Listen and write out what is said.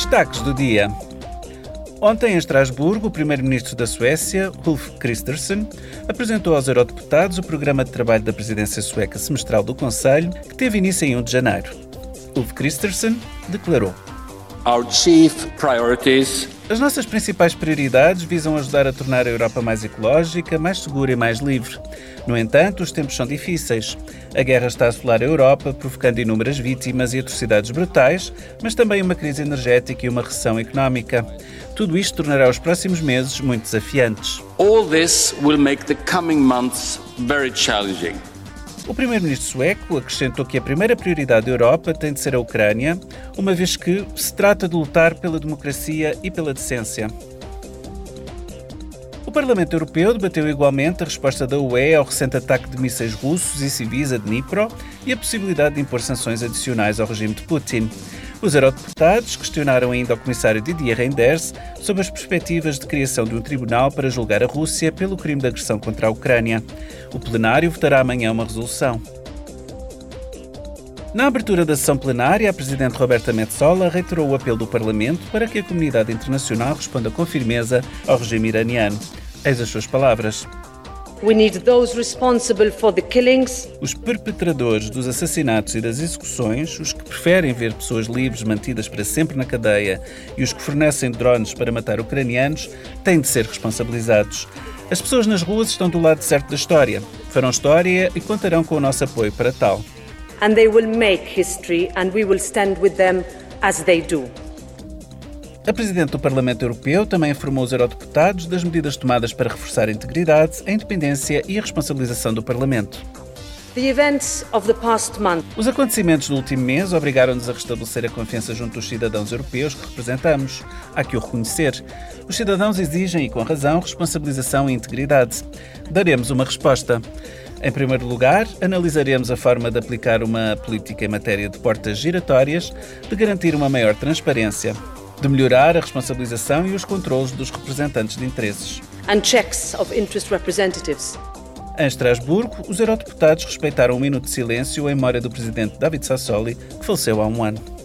Destaques do dia. Ontem, em Estrasburgo, o primeiro-ministro da Suécia, Ulf Kristersson, apresentou aos eurodeputados o programa de trabalho da presidência sueca semestral do Conselho, que teve início em 1 de janeiro. Ulf Kristersson declarou: Our chief priorities as nossas principais prioridades visam ajudar a tornar a Europa mais ecológica, mais segura e mais livre. No entanto, os tempos são difíceis. A guerra está a assolar a Europa, provocando inúmeras vítimas e atrocidades brutais, mas também uma crise energética e uma recessão económica. Tudo isto tornará os próximos meses muito desafiantes. All this will make the coming months very challenging. O primeiro-ministro sueco acrescentou que a primeira prioridade da Europa tem de ser a Ucrânia, uma vez que se trata de lutar pela democracia e pela decência. O Parlamento Europeu debateu igualmente a resposta da UE ao recente ataque de mísseis russos e civis a Dnipro e a possibilidade de impor sanções adicionais ao regime de Putin. Os eurodeputados questionaram ainda o comissário Didier Reinders sobre as perspectivas de criação de um tribunal para julgar a Rússia pelo crime de agressão contra a Ucrânia. O plenário votará amanhã uma resolução. Na abertura da sessão plenária, a Presidente Roberta Metsola reiterou o apelo do Parlamento para que a comunidade internacional responda com firmeza ao regime iraniano. Eis as suas palavras. Os perpetradores dos assassinatos e das execuções, os que preferem ver pessoas livres mantidas para sempre na cadeia e os que fornecem drones para matar ucranianos, têm de ser responsabilizados. As pessoas nas ruas estão do lado certo da história. Farão história e contarão com o nosso apoio para tal. And they will make history and we will stand with them as they do. A Presidente do Parlamento Europeu também informou os eurodeputados das medidas tomadas para reforçar a integridade, a independência e a responsabilização do Parlamento. Os acontecimentos do último mês obrigaram-nos a restabelecer a confiança junto dos cidadãos europeus que representamos. Há que o reconhecer. Os cidadãos exigem, e com razão, responsabilização e integridade. Daremos uma resposta. Em primeiro lugar, analisaremos a forma de aplicar uma política em matéria de portas giratórias, de garantir uma maior transparência, de melhorar a responsabilização e os controlos dos representantes de interesses. And checks of interest representatives. Em Estrasburgo, os eurodeputados respeitaram um minuto de silêncio em memória do presidente David Sassoli, que faleceu há um ano.